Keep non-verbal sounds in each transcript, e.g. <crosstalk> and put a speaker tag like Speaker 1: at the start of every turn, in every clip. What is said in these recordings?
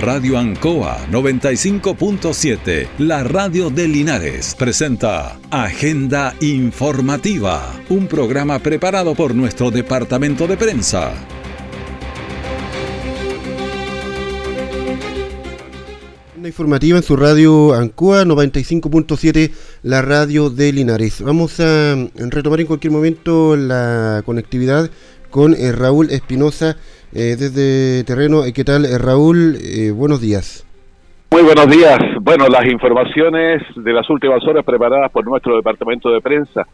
Speaker 1: Radio Ancoa 95.7, la radio de Linares, presenta Agenda Informativa, un programa preparado por nuestro departamento de prensa.
Speaker 2: informativa en su radio Ancoa 95.7, la radio de Linares. Vamos a retomar en cualquier momento la conectividad con eh, Raúl Espinosa eh, desde terreno. Eh, ¿Qué tal, Raúl? buenos días.
Speaker 3: Muy buenos días. Bueno, las informaciones de las últimas horas preparadas por nuestro departamento de prensa.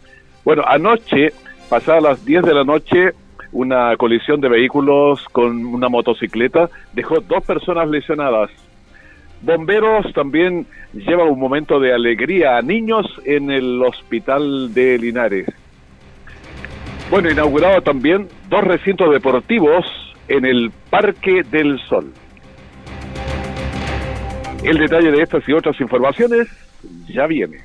Speaker 3: Bueno, anoche, pasadas las 10 de la noche, una colisión de vehículos con una motocicleta dejó dos personas lesionadas. Bomberos también llevan un momento de alegría a niños en el hospital de Linares. Bueno, inaugurado también dos recintos deportivos en el Parque del Sol. El detalle de estas y otras informaciones ya viene.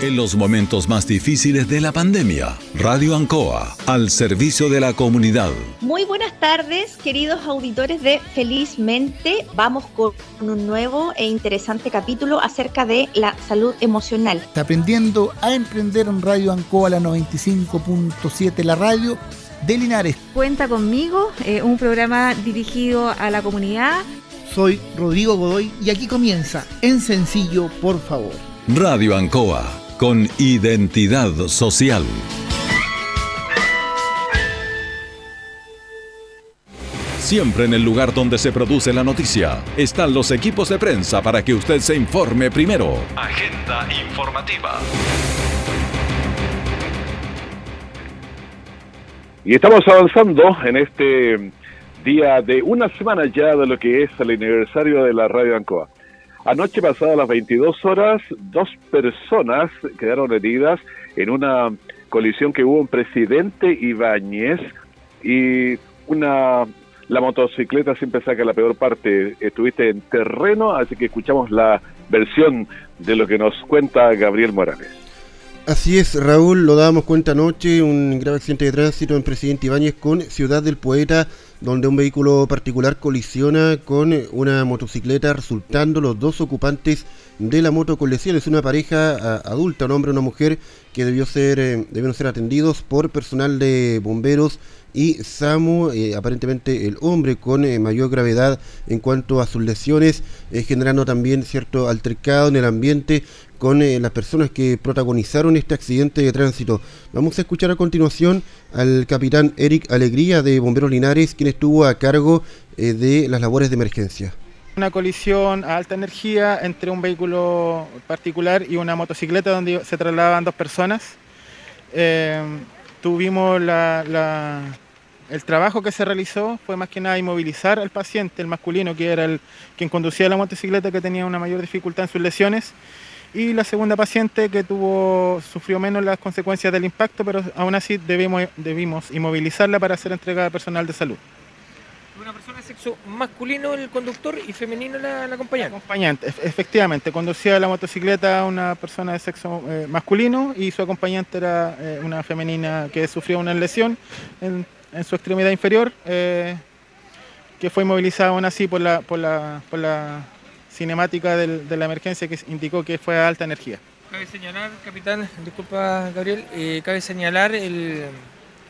Speaker 1: En los momentos más difíciles de la pandemia, Radio Ancoa, al servicio de la comunidad.
Speaker 4: Muy buenas tardes, queridos auditores de Felizmente. Vamos con un nuevo e interesante capítulo acerca de la salud emocional.
Speaker 5: Está aprendiendo a emprender en Radio Ancoa, la 95.7, la radio de Linares.
Speaker 6: Cuenta conmigo, eh, un programa dirigido a la comunidad.
Speaker 5: Soy Rodrigo Godoy y aquí comienza En Sencillo, por favor.
Speaker 1: Radio Ancoa con identidad social. Siempre en el lugar donde se produce la noticia están los equipos de prensa para que usted se informe primero. Agenda informativa.
Speaker 3: Y estamos avanzando en este día de una semana ya de lo que es el aniversario de la Radio Ancoa. Anoche pasada las 22 horas, dos personas quedaron heridas en una colisión que hubo en Presidente Ibáñez y una la motocicleta siempre saca la peor parte. Estuviste en terreno, así que escuchamos la versión de lo que nos cuenta Gabriel Morales.
Speaker 2: Así es, Raúl, lo dábamos cuenta anoche, un grave accidente de tránsito en Presidente Ibáñez con Ciudad del Poeta donde un vehículo particular colisiona con una motocicleta, resultando los dos ocupantes de la moto con. Una pareja adulta, un hombre y una mujer, que debió ser, eh, debieron ser atendidos por personal de bomberos y SAMU, eh, aparentemente el hombre con eh, mayor gravedad en cuanto a sus lesiones, generando también cierto altercado en el ambiente con las personas que protagonizaron este accidente de tránsito. Vamos a escuchar a continuación al capitán Eric Alegría de Bomberos Linares, quien estuvo a cargo de las labores de emergencia.
Speaker 7: Una colisión a alta energía entre un vehículo particular y una motocicleta donde se trasladaban dos personas. Eh, tuvimos el trabajo que se realizó fue más que nada inmovilizar al paciente, el masculino, que era el quien conducía la motocicleta, que tenía una mayor dificultad en sus lesiones, y la segunda paciente que tuvo, sufrió menos las consecuencias del impacto, pero aún así debimos, debimos inmovilizarla para ser entregada a personal de salud
Speaker 8: una persona de sexo masculino el conductor y femenino la, acompañante.
Speaker 7: Acompañante, efectivamente. Conducía la motocicleta una persona de sexo eh, masculino y su acompañante era eh, una femenina que sufrió una lesión en, su extremidad inferior, eh, que fue inmovilizada aún así por la, por la, por la cinemática de la emergencia que indicó que fue a alta energía.
Speaker 8: Cabe señalar, capitán, disculpa Gabriel, cabe señalar el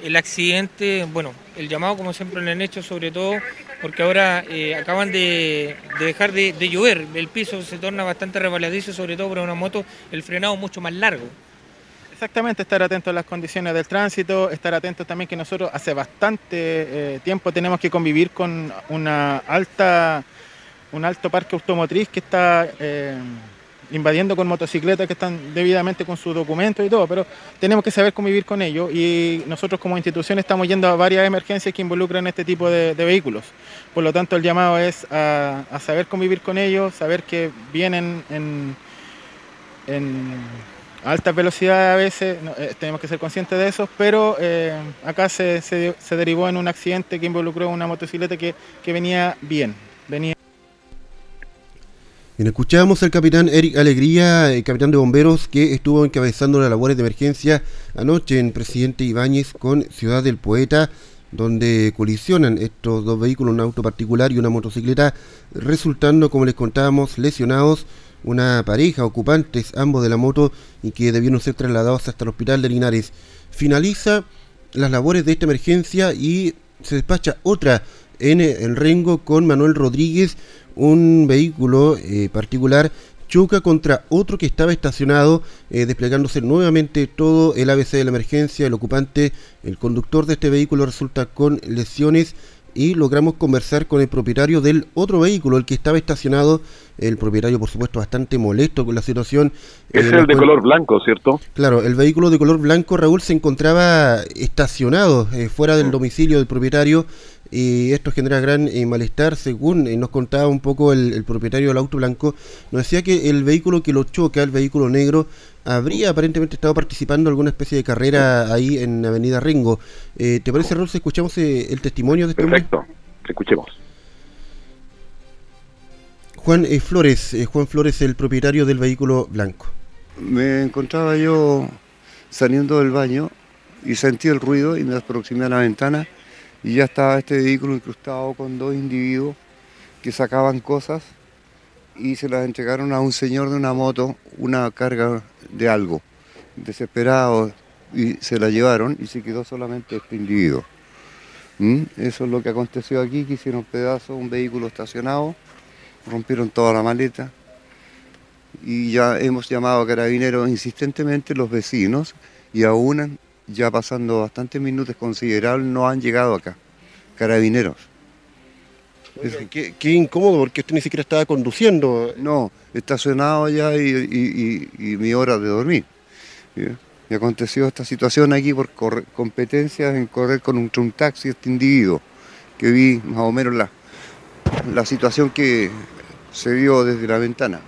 Speaker 8: el accidente, bueno, el llamado como siempre lo han hecho, sobre todo porque ahora eh, acaban de, dejar de, llover, el piso se torna bastante rebaladizo, sobre todo para una moto, el frenado mucho más largo.
Speaker 7: Exactamente, estar atento a las condiciones del tránsito, estar atentos también que nosotros hace bastante eh, tiempo tenemos que convivir con una alta, un alto parque automotriz que está... Eh, invadiendo con motocicletas que están debidamente con sus documentos y todo, pero tenemos que saber convivir con ellos y nosotros como institución estamos yendo a varias emergencias que involucran este tipo de, vehículos. Por lo tanto, el llamado es a, saber convivir con ellos, saber que vienen en, en alta velocidad a veces, eh, tenemos que ser conscientes de eso, pero eh, acá se, se, derivó en un accidente que involucró una motocicleta que, que venía bien, venía
Speaker 2: Bien, escuchamos al capitán Eric Alegría, el capitán de bomberos, que estuvo encabezando las labores de emergencia anoche en Presidente Ibáñez con Ciudad del Poeta, donde colisionan estos dos vehículos, un auto particular y una motocicleta, resultando, como les contábamos, lesionados una pareja, ocupantes ambos de la moto y que debieron ser trasladados hasta el hospital de Linares. Finaliza las labores de esta emergencia y se despacha otra en el Rengo con Manuel Rodríguez, un vehículo eh, particular choca contra otro que estaba estacionado, eh, desplegándose nuevamente todo el ABC de la emergencia. El ocupante, el conductor de este vehículo resulta con lesiones y logramos conversar con el propietario del otro vehículo, el que estaba estacionado. El propietario, por supuesto, bastante molesto con la situación.
Speaker 3: Es eh, el de color blanco, ¿cierto?
Speaker 2: Claro, el vehículo de color blanco, Raúl, se encontraba estacionado eh, fuera del mm. domicilio del propietario y esto genera gran eh, malestar, según nos contaba un poco el, propietario del auto blanco, nos decía que el vehículo que lo choca, el vehículo negro, habría aparentemente estado participando en alguna especie de carrera ahí en Avenida Ringo. Eh, ¿Te parece, Raúl, si escuchamos eh, el testimonio de este
Speaker 3: Perfecto, escuchemos.
Speaker 2: Juan Flores, Juan Flores, el propietario del vehículo blanco.
Speaker 9: Me encontraba yo saliendo del baño y sentí el ruido y me aproximé a la ventana y ya estaba este vehículo incrustado con dos individuos que sacaban cosas y se las entregaron a un señor de una moto, una carga de algo, desesperado, y se la llevaron y se quedó solamente este individuo. ¿Mm? Eso es lo que aconteció aquí, que hicieron pedazos, un vehículo estacionado, rompieron toda la maleta y ya hemos llamado a carabineros insistentemente los vecinos y aún ya pasando bastantes minutos considerables, no han llegado acá, carabineros.
Speaker 2: Qué, incómodo, porque usted ni siquiera estaba conduciendo.
Speaker 9: No, estacionado ya y, mi hora de dormir. Y aconteció esta situación aquí por competencias en correr con un, un, taxi este individuo, que vi más o menos la, la situación que se vio desde la ventana.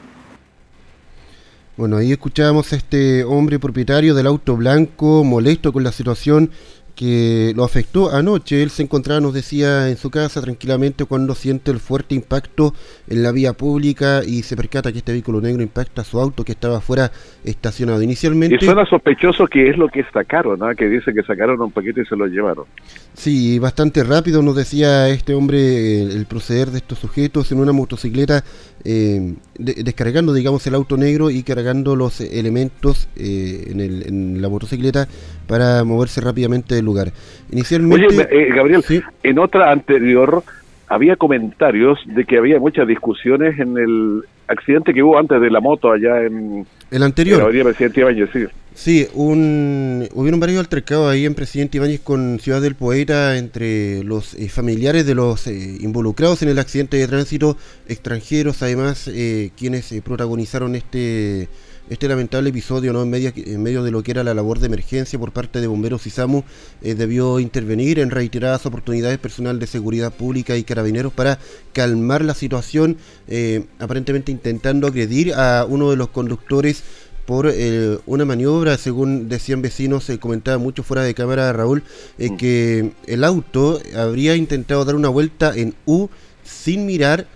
Speaker 2: Bueno, ahí escuchábamos a este hombre propietario del auto blanco, molesto con la situación que lo afectó anoche. Él se encontraba, nos decía, en su casa tranquilamente cuando siente el fuerte impacto en la vía pública y se percata que este vehículo negro impacta su auto que estaba fuera estacionado. Inicialmente...
Speaker 3: Y suena sospechoso que es lo que sacaron, ¿no? que dice que sacaron un paquete y se lo llevaron.
Speaker 2: Sí, bastante rápido nos decía este hombre el, proceder de estos sujetos en una motocicleta, eh, descargando, digamos, el auto negro y cargando los elementos eh, en, el, en la motocicleta para moverse rápidamente del lugar. Inicialmente,
Speaker 3: Oye, eh, Gabriel, en otra anterior había comentarios de que había muchas discusiones en el accidente que hubo antes de la moto allá en
Speaker 2: el anterior.
Speaker 3: En Presidente Ibáñez, sí.
Speaker 2: Sí, un, hubieron varios altercados ahí en Presidente Ibáñez con Ciudad del Poeta entre los eh, familiares de los eh, involucrados en el accidente de tránsito, extranjeros además, quienes protagonizaron este este lamentable episodio, ¿no? en, medio, en medio de lo que era la labor de emergencia por parte de bomberos y SAMU, eh, debió intervenir en reiteradas oportunidades personal de seguridad pública y carabineros para calmar la situación, eh, aparentemente intentando agredir a uno de los conductores por eh, una maniobra, según decían vecinos, se comentaba mucho fuera de cámara Raúl, mm. que el auto habría intentado dar una vuelta en U sin mirar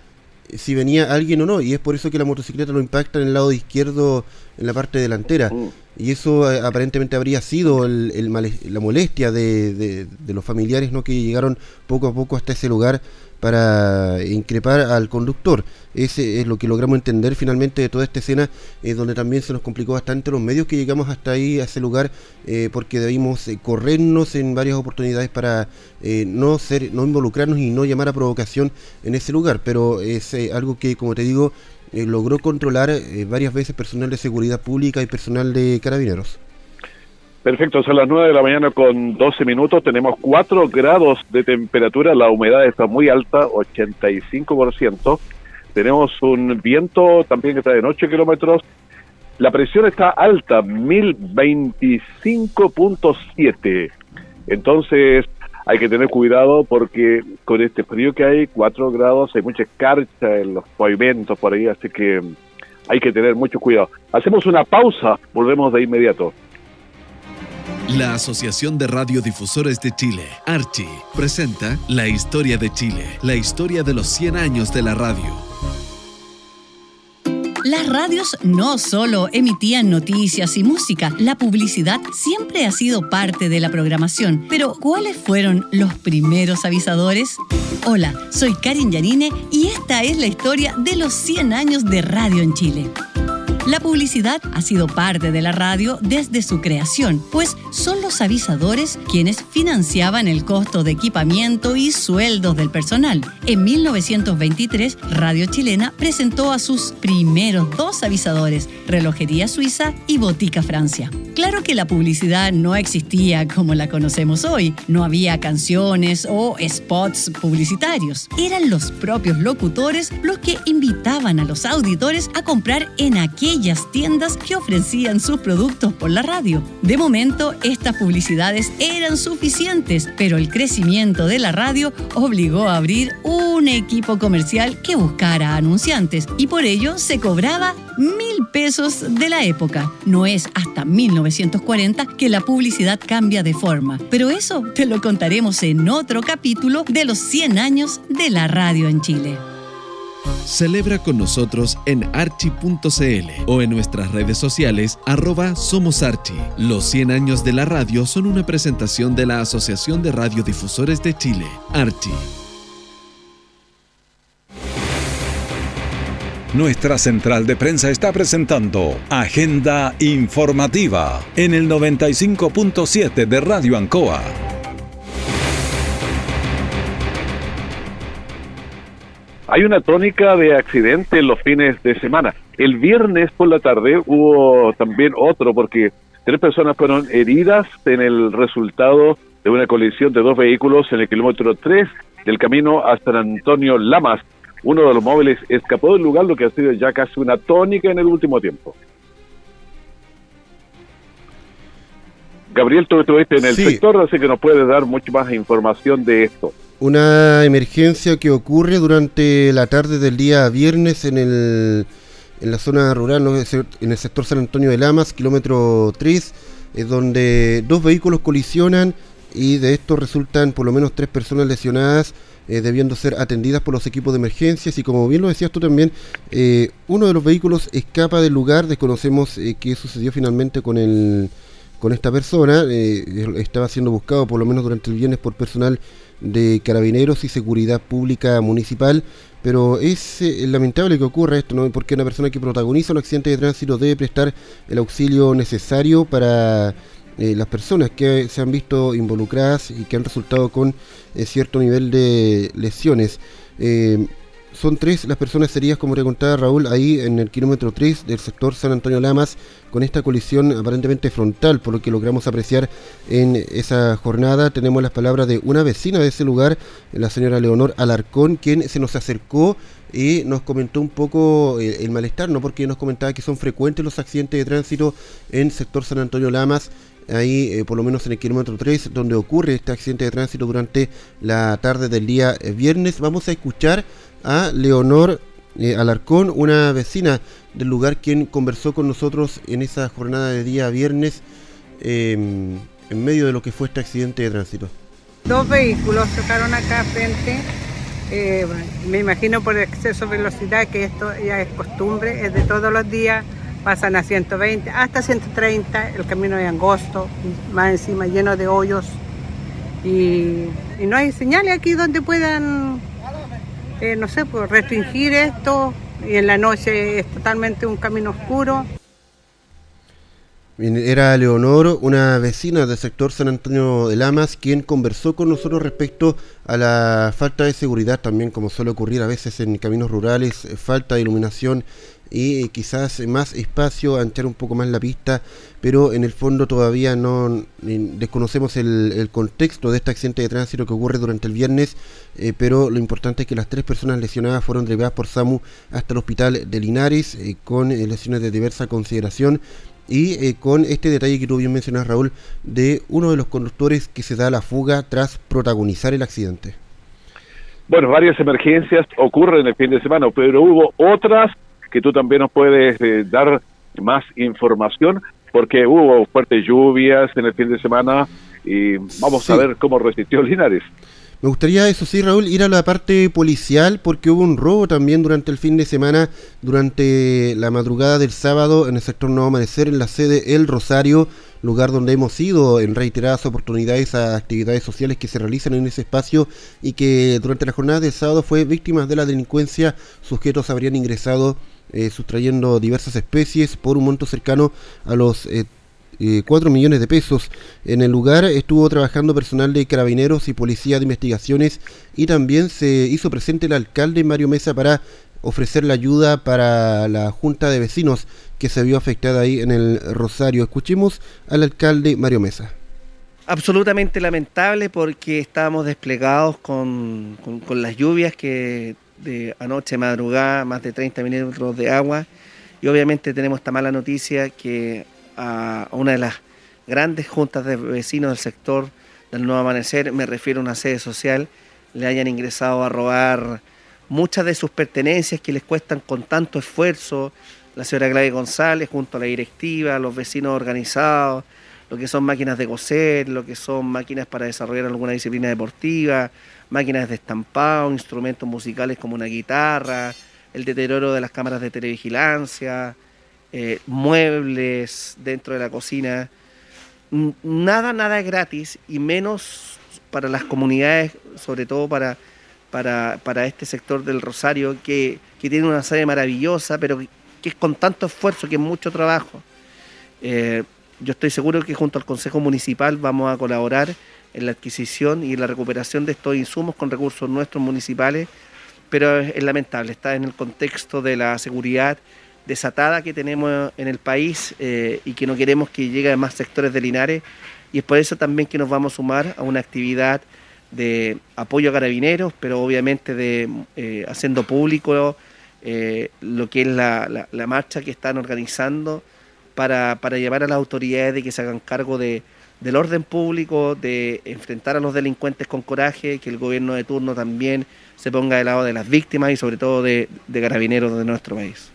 Speaker 2: si venía alguien o no, y es por eso que la motocicleta lo impacta en el lado izquierdo, en la parte delantera. Y eso eh, aparentemente habría sido el, la molestia de, de, los familiares ¿no? que llegaron poco a poco hasta ese lugar para increpar al conductor. Ese es lo que logramos entender finalmente de toda esta escena, eh, donde también se nos complicó bastante los medios que llegamos hasta ahí, a ese lugar, eh, porque debimos eh, corrernos en varias oportunidades para no ser, no involucrarnos y no llamar a provocación en ese lugar. Pero es algo que, como te digo, logró controlar varias veces personal de seguridad pública y personal de carabineros.
Speaker 3: Perfecto, son las 9 de la mañana con 12 minutos, tenemos 4 grados de temperatura, la humedad está muy alta, 85%, tenemos un viento también que está de 8 kilómetros, la presión está alta, 1025.7, entonces hay que tener cuidado porque con este frío que hay, 4 grados, hay mucha escarcha en los pavimentos por ahí, así que hay que tener mucho cuidado. Hacemos una pausa, volvemos de inmediato.
Speaker 1: La Asociación de Radiodifusores de Chile, Archi, presenta La Historia de Chile, la historia de los 100 años de la radio.
Speaker 10: Las radios no solo emitían noticias y música, la publicidad siempre ha sido parte de la programación. Pero, ¿cuáles fueron los primeros avisadores? Hola, soy Karin Yanine y esta es la historia de los 100 años de radio en Chile. La publicidad ha sido parte de la radio desde su creación, pues son los avisadores quienes financiaban el costo de equipamiento y sueldos del personal. En 1923, Radio Chilena presentó a sus primeros dos avisadores, Relojería Suiza y Botica Francia. Claro que la publicidad no existía como la conocemos hoy, no había canciones o spots publicitarios. Eran los propios locutores los que invitaban a los auditores a comprar en tiendas que ofrecían sus productos por la radio. De momento, estas publicidades eran suficientes, pero el crecimiento de la radio obligó a abrir un equipo comercial que buscara anunciantes y por ello se cobraba mil pesos de la época. No es hasta 1940 que la publicidad cambia de forma, pero eso te lo contaremos en otro capítulo de los 100 años de la radio en Chile.
Speaker 11: Celebra con nosotros en archi.cl o en nuestras redes sociales arroba Somos Archi. Los 100 años de la radio son una presentación de la Asociación de Radiodifusores de Chile, Archi.
Speaker 1: Nuestra central de prensa está presentando Agenda Informativa en el 95.7 de Radio Ancoa.
Speaker 3: Hay una tónica de accidentes los fines de semana. El viernes por la tarde hubo también otro porque tres personas fueron heridas en el resultado de una colisión de dos vehículos en el kilómetro 3 del camino a San Antonio Lamas. Uno de los móviles escapó del lugar, lo que ha sido ya casi una tónica en el último tiempo. Gabriel, tú estuviste en el sector, así que nos puedes dar mucha más información de esto.
Speaker 2: Una emergencia que ocurre durante la tarde del día viernes en, el, en la zona rural, en el sector San Antonio de Lamas, kilómetro 3, es donde dos vehículos colisionan y de esto resultan por lo menos tres personas lesionadas, eh, debiendo ser atendidas por los equipos de emergencias. Y como bien lo decías tú también, eh, uno de los vehículos escapa del lugar, desconocemos eh, qué sucedió finalmente con el con esta persona, estaba siendo buscado por lo menos durante el viernes por personal de carabineros y seguridad pública municipal, pero es eh, lamentable que ocurra esto, ¿no? porque una persona que protagoniza un accidente de tránsito debe prestar el auxilio necesario para eh, las personas que se han visto involucradas y que han resultado con eh, cierto nivel de lesiones son tres las personas heridas, como te contaba Raúl, ahí en el kilómetro 3 del sector San Antonio Lamas, con esta colisión aparentemente frontal, por lo que logramos apreciar en esa jornada. Tenemos las palabras de una vecina de ese lugar, la señora Leonor Alarcón, quien se nos acercó y nos comentó un poco el, eh, el malestar, ¿no? porque nos comentaba que son frecuentes los accidentes de tránsito en sector San Antonio Lamas ahí eh, por lo menos en el kilómetro 3, donde ocurre este accidente de tránsito durante la tarde del día eh, viernes. Vamos a escuchar a Leonor eh, Alarcón, una vecina del lugar, quien conversó con nosotros en esa jornada de día viernes em, en medio de lo que fue este accidente de tránsito.
Speaker 12: Dos vehículos chocaron acá frente, me imagino por exceso de velocidad, que esto ya es costumbre, es de todos los días pasan a 120, hasta 130, el camino es angosto, más encima lleno de hoyos y, no hay señales aquí donde puedan, eh, no sé, pues restringir esto y en la noche es totalmente un camino oscuro.
Speaker 2: Era Leonor, una vecina del sector San Antonio de Lamas, quien conversó con nosotros respecto a la falta de seguridad también, como suele ocurrir a veces en caminos rurales, falta de iluminación y quizás más espacio, anchar un poco más la pista, pero en el fondo todavía no desconocemos el, contexto de este accidente de tránsito que ocurre durante el viernes, eh, pero lo importante es que las tres personas lesionadas fueron llevadas por SAMU hasta el hospital de Linares eh, con eh, lesiones de diversa consideración y con este detalle que tú bien mencionas Raúl de uno de los conductores que se da la fuga tras protagonizar el accidente.
Speaker 3: Bueno, varias emergencias ocurren el fin de semana, pero hubo otras que tú también nos puedes eh, dar más información, porque hubo fuertes lluvias en el fin de semana y vamos a ver cómo resistió Linares.
Speaker 2: Me gustaría, eso sí, Raúl, ir a la parte policial porque hubo un robo también durante el fin de semana, durante la madrugada del sábado en el sector Nuevo Amanecer, en la sede El Rosario, lugar donde hemos ido en reiteradas oportunidades a actividades sociales que se realizan en ese espacio y que durante la jornada del sábado fue víctimas de la delincuencia. Sujetos habrían ingresado eh, sustrayendo diversas especies por un monto cercano a los eh, 4 eh, millones de pesos. En el lugar estuvo trabajando personal de carabineros y policía de investigaciones y también se hizo presente el alcalde Mario Mesa para ofrecer la ayuda para la junta de vecinos que se vio afectada ahí en el Rosario. Escuchemos al alcalde Mario Mesa.
Speaker 13: Absolutamente lamentable porque estábamos desplegados con, con las lluvias que de anoche madrugada, más de 30 minutos de agua. Y obviamente tenemos esta mala noticia que a una de las grandes juntas de vecinos del sector del Nuevo Amanecer, me refiero a una sede social, le hayan ingresado a robar muchas de sus pertenencias que les cuestan con tanto esfuerzo, la señora Gladys González junto a la directiva, los vecinos organizados, lo que son máquinas de coser, lo que son máquinas para desarrollar alguna disciplina deportiva, máquinas de estampado, instrumentos musicales como una guitarra, el deterioro de las cámaras de televigilancia, eh, muebles dentro de la cocina. Nada, nada es gratis y menos para las comunidades, sobre todo para, para, este sector del Rosario, que, tiene una sede maravillosa, pero que, es con tanto esfuerzo, que es mucho trabajo. Eh, yo estoy seguro que junto al Consejo Municipal vamos a colaborar en la adquisición y en la recuperación de estos insumos con recursos nuestros municipales, pero es lamentable, está en el contexto de la seguridad desatada que tenemos en el país eh, y que no queremos que llegue a más sectores de Linares y es por eso también que nos vamos a sumar a una actividad de apoyo a carabineros, pero obviamente de eh, haciendo público eh, lo que es la, marcha que están organizando para, para, llevar a las autoridades de que se hagan cargo de, del orden público, de enfrentar a los delincuentes con coraje, que el gobierno de turno también se ponga del lado de las víctimas y sobre todo de, de carabineros de nuestro país.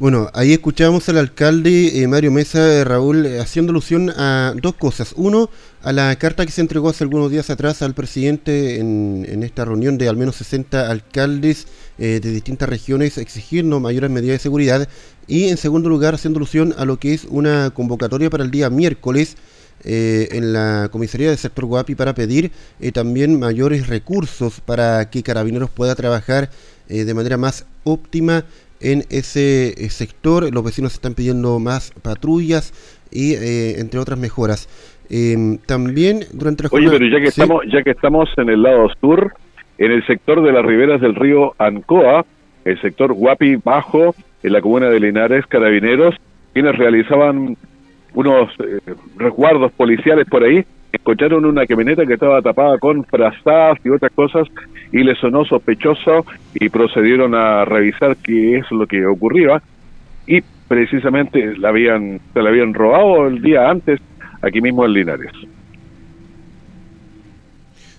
Speaker 2: Bueno, ahí escuchamos al alcalde eh, Mario Mesa, eh, Raúl, eh, haciendo alusión a dos cosas. Uno, a la carta que se entregó hace algunos días atrás al presidente en, esta reunión de al menos 60 alcaldes de distintas regiones exigiendo mayores medidas de seguridad. Y en segundo lugar, haciendo alusión a lo que es una convocatoria para el día miércoles en la comisaría del sector Guapi para pedir también mayores recursos para que Carabineros pueda trabajar de manera más óptima en ese eh, sector. Los vecinos están pidiendo más patrullas y eh, entre otras mejoras. Em, también durante la
Speaker 3: Oye, pero ya que estamos ya que estamos en el lado sur, en el sector de las riberas del río Ancoa, el sector Guapi Bajo, en la comuna de Linares, carabineros, quienes realizaban unos eh, resguardos policiales por ahí, encontraron una camioneta que estaba tapada con frazadas y otras cosas y le sonó sospechoso y procedieron a revisar qué es lo que ocurría y precisamente la habían, se la habían robado el día antes aquí mismo en Linares.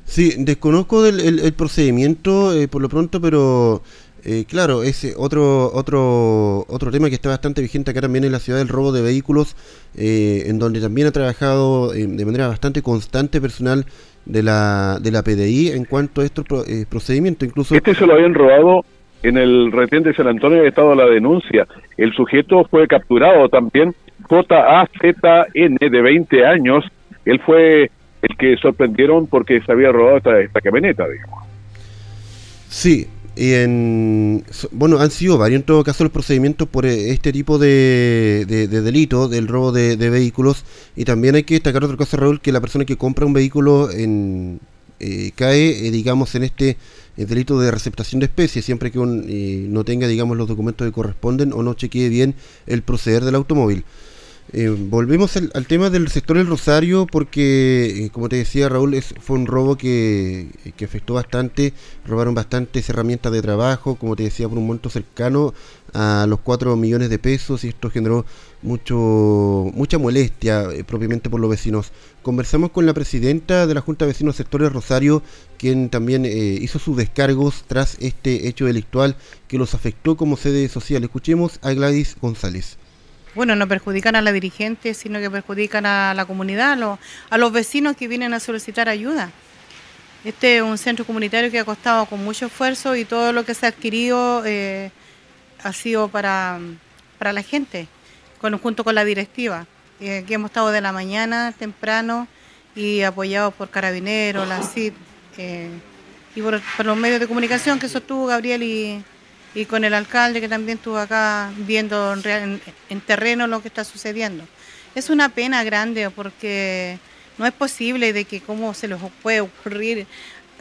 Speaker 2: Sí, desconozco del, el, procedimiento eh, por lo pronto, pero eh, claro, ese otro otro otro tema que está bastante vigente acá también en la ciudad del robo de vehículos, eh, en donde también ha trabajado eh, de manera bastante constante personal de la de la PDI en cuanto a estos procedimientos. Incluso
Speaker 3: este se lo habían robado en el retén de San Antonio, ha estado la denuncia. El sujeto fue capturado también, JAZN de 20 años. Él fue el que sorprendieron porque se había robado esta, esta camioneta, digamos.
Speaker 2: Sí, en, bueno, han sido varios en todo caso los procedimientos por eh, este tipo de, de, delito, del robo de, vehículos. Y también hay que destacar otra cosa, Raúl, que la persona que compra un vehículo en, eh, cae, eh, digamos, en este delito de receptación de especies, siempre que no tenga, digamos, los documentos que corresponden o no chequee bien el proceder del automóvil. Eh, volvemos al, tema del sector del Rosario porque, eh, como te decía Raúl, es, fue un robo que, que, afectó bastante, robaron bastantes herramientas de trabajo, como te decía, por un monto cercano a los 4 millones de pesos y esto generó mucho mucha molestia eh, propiamente por los vecinos. Conversamos con la presidenta de la Junta de Vecinos Sectores Rosario, quien también hizo sus descargos tras este hecho delictual que los afectó como sede social. Escuchemos a Gladys González
Speaker 14: bueno, no perjudican a la dirigente, sino que perjudican a la comunidad, a los, vecinos que vienen a solicitar ayuda. Este es un centro comunitario que ha costado con mucho esfuerzo y todo lo que se ha adquirido eh, ha sido para, para la gente, junto con la directiva. Eh, aquí hemos estado de la mañana temprano y apoyados por Carabineros, la CID eh, y por, por los medios de comunicación que sostuvo Gabriel y, y con el alcalde que también estuvo acá viendo en, en- en terreno lo que está sucediendo. Es una pena grande porque no es posible de que cómo se les puede ocurrir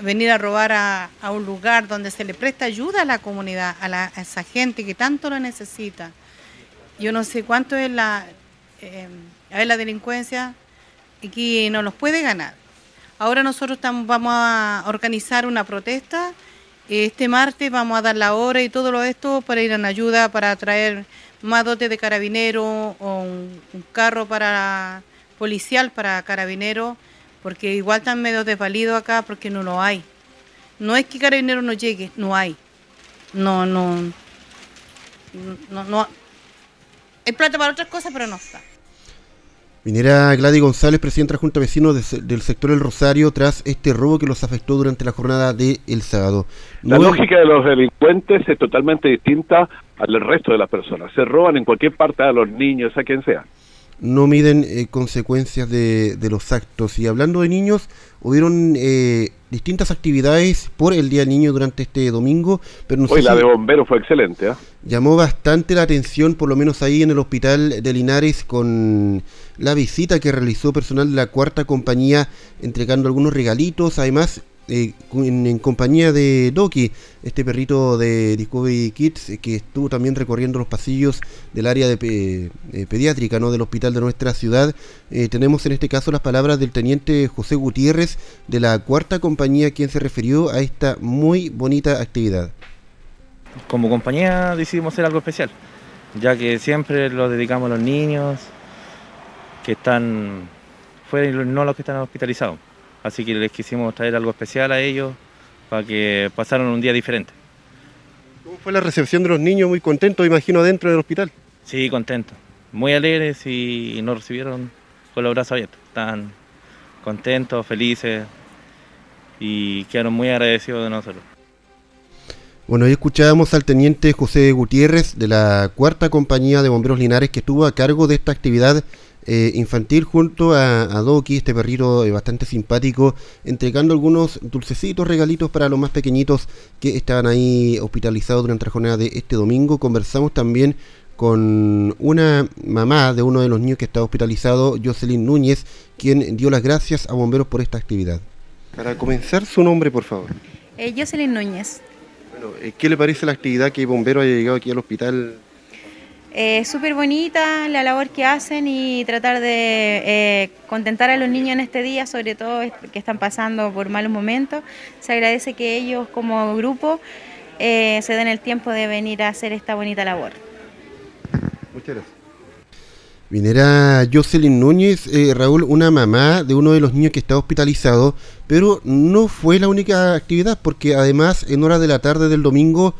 Speaker 14: venir a robar a, un lugar donde se le presta ayuda a la comunidad, a, la- esa gente que tanto lo necesita. Yo no sé cuánto es la, eh, a la delincuencia que no los puede ganar. Ahora nosotros estamos, vamos a organizar una protesta. Este martes vamos a dar la hora y todo lo esto para ir en ayuda, para traer más dotes de carabinero o un, carro para policial para carabinero, porque igual están medio desvalidos acá porque no lo hay. No es que carabinero no llegue, no hay. No, no, no, no. Hay plata para otras cosas, pero no está.
Speaker 2: Minera Gladys González, presidenta de la Junta de Vecinos de del sector El Rosario, tras este robo que los afectó durante la jornada del sábado.
Speaker 3: La lógica de los delincuentes es totalmente distinta al resto de las personas. Se roban en cualquier parte a los niños, a quien sea.
Speaker 2: No miden eh, consecuencias de, de los actos. Y hablando de niños, hubieron eh, distintas actividades por el Día del Niño durante este domingo, pero no sé
Speaker 3: Hoy la
Speaker 2: si
Speaker 3: de bomberos fue excelente. ¿ah?
Speaker 2: llamó bastante la atención, por lo menos ahí en el hospital de Linares, con la visita que realizó personal de la cuarta compañía entregando algunos regalitos, además eh, en, compañía de Doki, este perrito de Discovery Kids, eh, que estuvo también recorriendo los pasillos del área eh, pediátrica ¿no? del hospital de nuestra ciudad. Tenemos en este caso las palabras del teniente José Gutiérrez de la cuarta compañía, quien se refirió a esta muy bonita actividad.
Speaker 15: como compañía decidimos hacer algo especial, ya que siempre lo dedicamos a los niños que están fuera y no a los que están hospitalizados. Así que les quisimos traer algo especial a ellos para que pasaran un día diferente.
Speaker 2: ¿Cómo fue la recepción de los niños? Muy contentos, imagino, dentro del hospital.
Speaker 15: Sí, contentos, muy alegres y nos recibieron con los brazos abiertos. Están contentos, felices y quedaron muy agradecidos de nosotros.
Speaker 2: Bueno, ahí escuchábamos al teniente José Gutiérrez de la cuarta compañía de bomberos Linares que estuvo a cargo de esta actividad eh, infantil junto a, a Doki, este perrito eh, bastante simpático, entregando algunos dulcecitos, regalitos para los más pequeñitos que estaban ahí hospitalizados durante la jornada de este domingo. Conversamos también con una mamá de uno de los niños que estaba hospitalizado, Jocelyn Núñez, quien dio las gracias a bomberos por esta actividad. Para comenzar, su nombre, por favor.
Speaker 16: Eh, Jocelyn Núñez.
Speaker 2: Bueno, ¿qué le parece la actividad que Bombero haya llegado aquí al hospital?
Speaker 16: Eh, Súper bonita la labor que hacen y tratar de eh, contentar a los niños en este día, sobre todo que están pasando por malos momentos. Se agradece que ellos como grupo eh, se den el tiempo de venir a hacer esta bonita labor.
Speaker 2: Muchas gracias. Vinera Jocelyn Núñez, eh, Raúl, una mamá de uno de los niños que está hospitalizado, pero no fue la única actividad, porque además en horas de la tarde del domingo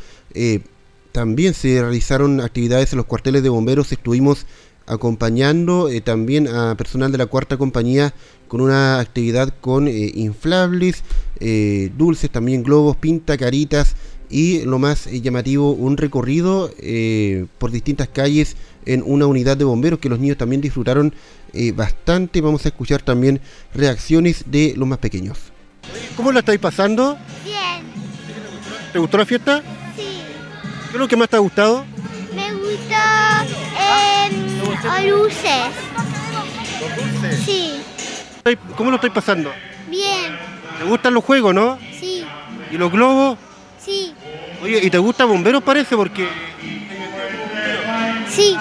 Speaker 2: también se realizaron actividades en los cuarteles de bomberos, estuvimos acompañando eh, también a personal de la cuarta compañía con una actividad con eh, inflables, eh, dulces, también globos, pinta caritas y lo más eh, llamativo, un recorrido eh, por distintas calles en una unidad de bomberos que los niños también disfrutaron eh, bastante. Vamos a escuchar también reacciones de los más pequeños. ¿Cómo la estáis pasando?
Speaker 17: Bien,
Speaker 2: ¿Te gustó la fiesta? ¿Qué es lo que más te ha gustado?
Speaker 17: Me gustó eh, luces. Sí,
Speaker 2: ¿Cómo lo estáis pasando?
Speaker 17: bien,
Speaker 2: ¿Te gustan los juegos, no?
Speaker 17: sí,
Speaker 2: ¿Y los globos?
Speaker 17: sí,
Speaker 2: Oye, ¿y te gusta bomberos parece? Porque
Speaker 17: sí.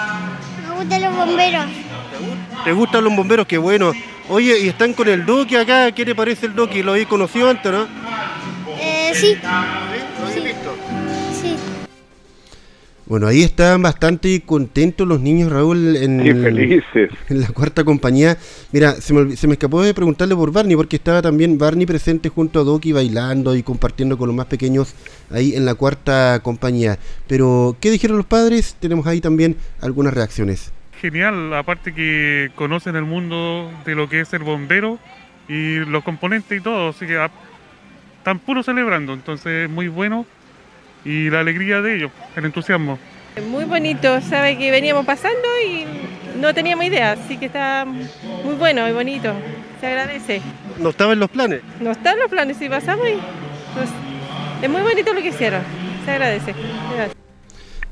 Speaker 17: Me gustan los bomberos.
Speaker 2: te gustan los bomberos, qué bueno. Oye, y están con el Doki acá, ¿qué te parece el Doki? Lo habéis conocido antes, ¿no?
Speaker 17: Eh. Sí.
Speaker 2: Bueno, ahí estaban bastante contentos los niños, Raúl, en,
Speaker 3: Sí, felices. <laughs>
Speaker 2: en la cuarta compañía. Mira, se me, se me escapó de preguntarle por Barney, porque estaba también Barney presente junto a Doki bailando y compartiendo con los más pequeños ahí en la cuarta compañía. Pero, ¿qué dijeron los padres? Tenemos ahí también algunas reacciones.
Speaker 18: Genial, aparte que conocen el mundo de lo que es el bombero y los componentes y todo, así que están puro celebrando, entonces es muy bueno y la alegría de ellos, el entusiasmo.
Speaker 19: Muy bonito, sabe que veníamos pasando y no teníamos idea, así que está muy bueno y bonito, se agradece.
Speaker 2: ¿No estaba en los planes?
Speaker 19: No están los planes, sí pasamos y pues, es muy bonito lo que hicieron, se agradece. Gracias.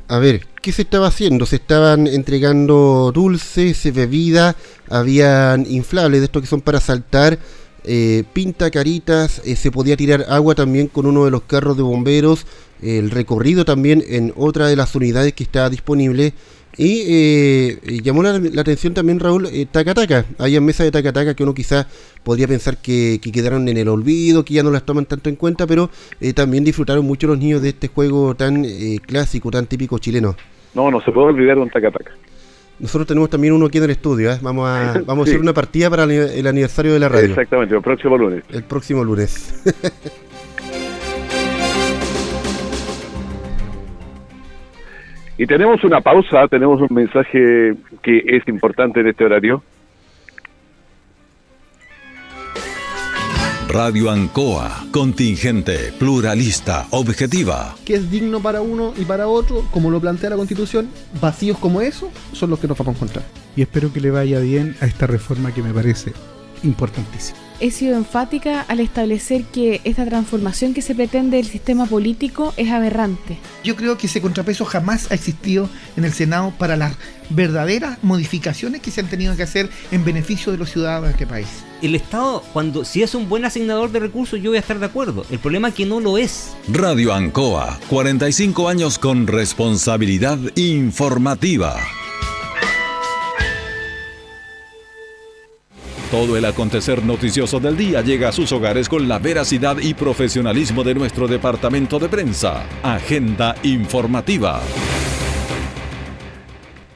Speaker 2: A ver, ¿qué se estaba haciendo? Se estaban entregando dulces, bebidas, habían inflables de estos que son para saltar, eh, pinta caritas, eh, se podía tirar agua también con uno de los carros de bomberos, el recorrido también en otra de las unidades que está disponible. Y eh, llamó la, la, atención también, Raúl, eh, Takataka. Hay mesas de Takataka que uno quizás podría pensar que, que, quedaron en el olvido, que ya no las toman tanto en cuenta, pero eh, también disfrutaron mucho los niños de este juego tan eh, clásico, tan típico chileno.
Speaker 3: No, no se puede olvidar un Takataka.
Speaker 2: Nosotros tenemos también uno aquí en el estudio, ¿eh? vamos a <laughs> vamos sí. a hacer una partida para el aniversario de la radio.
Speaker 3: Exactamente, el próximo lunes.
Speaker 2: El próximo lunes. <laughs>
Speaker 3: Y tenemos una pausa, tenemos un mensaje que es importante en este horario.
Speaker 1: Radio Ancoa, contingente, pluralista, objetiva.
Speaker 20: Que es digno para uno y para otro, como lo plantea la Constitución, vacíos como eso son los que nos vamos a encontrar.
Speaker 21: Y espero que le vaya bien a esta reforma que me parece importantísima
Speaker 22: he sido enfática al establecer que esta transformación que se pretende del sistema político es aberrante.
Speaker 5: Yo creo que ese contrapeso jamás ha existido en el Senado para las verdaderas modificaciones que se han tenido que hacer en beneficio de los ciudadanos de este país.
Speaker 23: El Estado, cuando si es un buen asignador de recursos, yo voy a estar de acuerdo. El problema es que no lo es.
Speaker 1: Radio Ancoa, 45 años con responsabilidad informativa. Todo el acontecer noticioso del día llega a sus hogares con la veracidad y profesionalismo de nuestro departamento de prensa. Agenda informativa.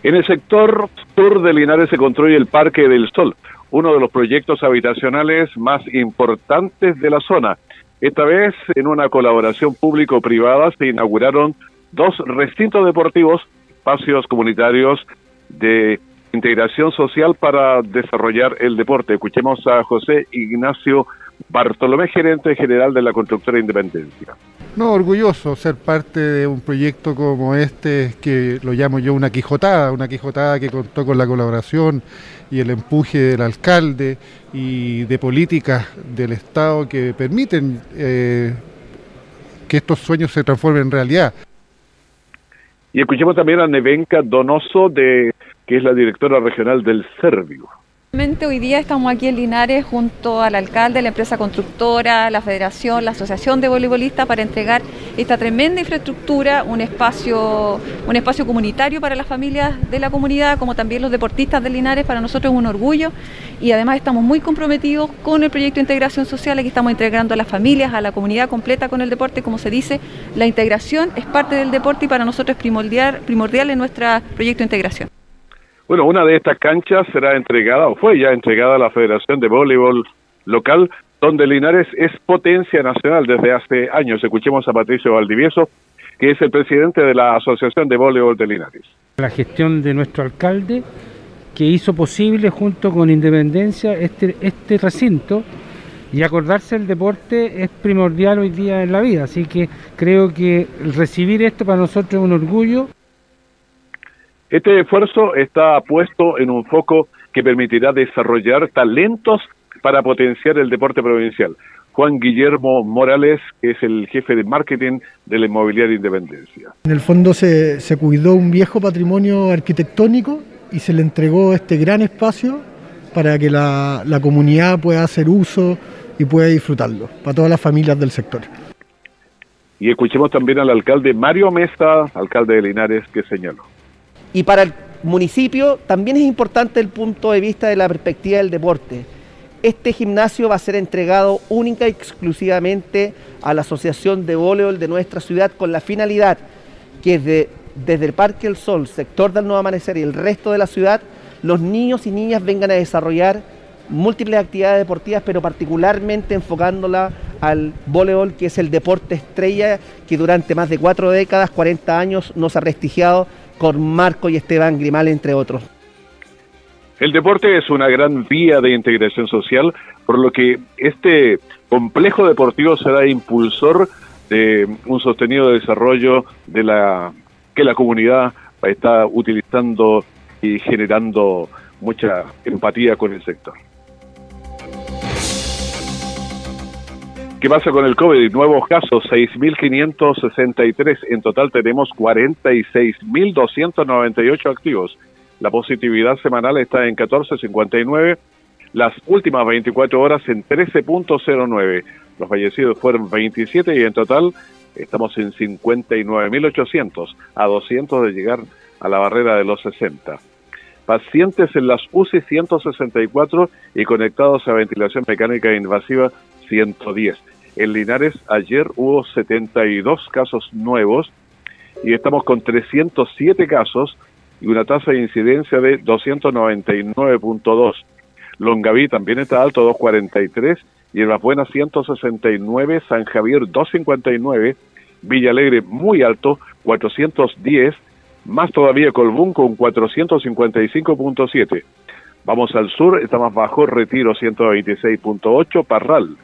Speaker 3: En el sector sur de Linares se construye el Parque del Sol, uno de los proyectos habitacionales más importantes de la zona. Esta vez, en una colaboración público-privada, se inauguraron dos recintos deportivos, espacios comunitarios de integración social para desarrollar el deporte. Escuchemos a José Ignacio Bartolomé, gerente general de la constructora Independencia.
Speaker 24: No, orgulloso ser parte de un proyecto como este, que lo llamo yo una quijotada, una quijotada que contó con la colaboración y el empuje del alcalde y de políticas del Estado que permiten eh, que estos sueños se transformen en realidad.
Speaker 3: Y escuchemos también a Nevenka Donoso de que es la directora regional del Servio.
Speaker 25: Hoy día estamos aquí en Linares junto al alcalde, la empresa constructora, la federación, la asociación de voleibolistas para entregar esta tremenda infraestructura, un espacio, un espacio comunitario para las familias de la comunidad, como también los deportistas de Linares, para nosotros es un orgullo y además estamos muy comprometidos con el proyecto de integración social, aquí estamos integrando a las familias, a la comunidad completa con el deporte, como se dice, la integración es parte del deporte y para nosotros es primordial, primordial en nuestro proyecto de integración.
Speaker 3: Bueno, una de estas canchas será entregada, o fue ya entregada a la Federación de Voleibol Local, donde Linares es potencia nacional desde hace años. Escuchemos a Patricio Valdivieso, que es el presidente de la Asociación de Voleibol de Linares.
Speaker 26: La gestión de nuestro alcalde, que hizo posible junto con Independencia este, este recinto, y acordarse del deporte es primordial hoy día en la vida, así que creo que recibir esto para nosotros es un orgullo.
Speaker 3: Este esfuerzo está puesto en un foco que permitirá desarrollar talentos para potenciar el deporte provincial. Juan Guillermo Morales, que es el jefe de marketing de la inmobiliaria Independencia.
Speaker 27: En el fondo se, se cuidó un viejo patrimonio arquitectónico y se le entregó este gran espacio para que la, la comunidad pueda hacer uso y pueda disfrutarlo, para todas las familias del sector.
Speaker 3: Y escuchemos también al alcalde Mario Mesa, alcalde de Linares, que señaló.
Speaker 13: Y para el municipio también es importante el punto de vista de la perspectiva del deporte. Este gimnasio va a ser entregado única y exclusivamente a la Asociación de Voleibol de nuestra ciudad con la finalidad que de, desde el Parque del Sol, sector del Nuevo Amanecer y el resto de la ciudad, los niños y niñas vengan a desarrollar múltiples actividades deportivas, pero particularmente enfocándola al voleibol, que es el deporte estrella que durante más de cuatro décadas, 40 años, nos ha prestigiado con Marco y Esteban Grimal, entre otros.
Speaker 3: El deporte es una gran vía de integración social, por lo que este complejo deportivo será impulsor de un sostenido desarrollo de la que la comunidad está utilizando y generando mucha empatía con el sector. ¿Qué pasa con el COVID? Nuevos casos, 6.563. En total tenemos 46.298 activos. La positividad semanal está en 14.59. Las últimas 24 horas en 13.09. Los fallecidos fueron 27 y en total estamos en 59.800, a 200 de llegar a la barrera de los 60. Pacientes en las UCI 164 y conectados a ventilación mecánica invasiva 110. En Linares ayer hubo 72 casos nuevos y estamos con 307 casos y una tasa de incidencia de 299.2. Longaví también está alto, 243, y en Las Buenas 169, San Javier 259, Villa Alegre muy alto, 410, más todavía Colbún con 455.7. Vamos al sur, está más bajo, Retiro 126.8, Parral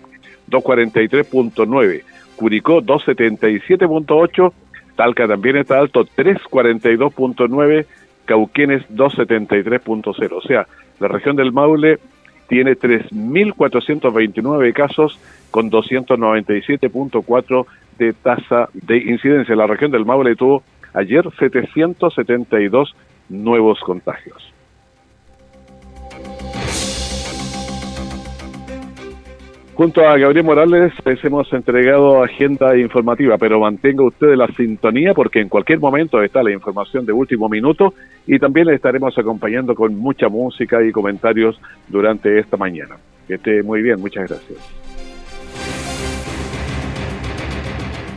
Speaker 3: 243.9, Curicó 277.8, Talca también está alto 342.9, Cauquenes 273.0. O sea, la región del Maule tiene 3.429 casos con 297.4 de tasa de incidencia. La región del Maule tuvo ayer 772 nuevos contagios. Junto a Gabriel Morales les hemos entregado agenda informativa, pero mantenga usted la sintonía porque en cualquier momento está la información de último minuto y también le estaremos acompañando con mucha música y comentarios durante esta mañana. Que esté muy bien, muchas gracias.